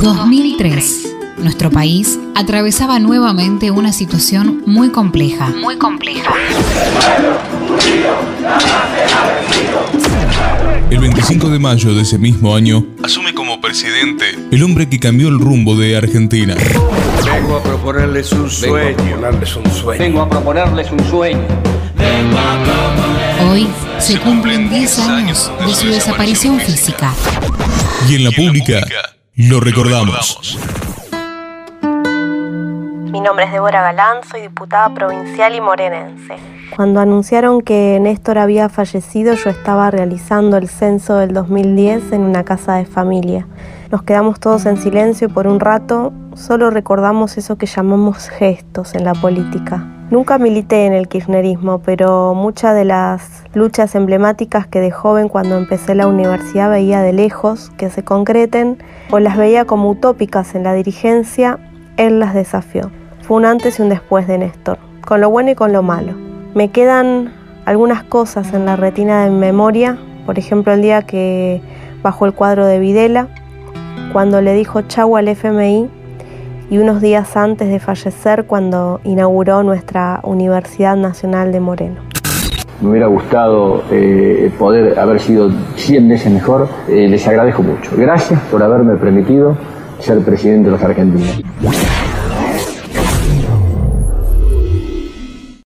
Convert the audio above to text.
2003. Nuestro país atravesaba nuevamente una situación muy compleja. Muy compleja. El 25 de mayo de ese mismo año, asume como presidente el hombre que cambió el rumbo de Argentina. Vengo a proponerles un sueño. Vengo a proponerles un sueño. Hoy se cumplen 10 años de su desaparición física. Y en la pública lo recordamos. Mi nombre es Débora Galán, soy diputada provincial y morenense. Cuando anunciaron que Néstor había fallecido, yo estaba realizando el censo del 2010 en una casa de familia. Nos quedamos todos en silencio por un rato, solo recordamos eso que llamamos gestos en la política. Nunca milité en el kirchnerismo, pero muchas de las luchas emblemáticas que de joven cuando empecé la universidad veía de lejos que se concreten o las veía como utópicas en la dirigencia, él las desafió. Fue un antes y un después de Néstor, con lo bueno y con lo malo. Me quedan algunas cosas en la retina de memoria, por ejemplo el día que bajó el cuadro de Videla, cuando le dijo chau al FMI y unos días antes de fallecer cuando inauguró nuestra Universidad Nacional de Moreno. Me hubiera gustado eh, poder haber sido 100 veces mejor. Eh, les agradezco mucho. Gracias por haberme permitido ser presidente de los argentinos.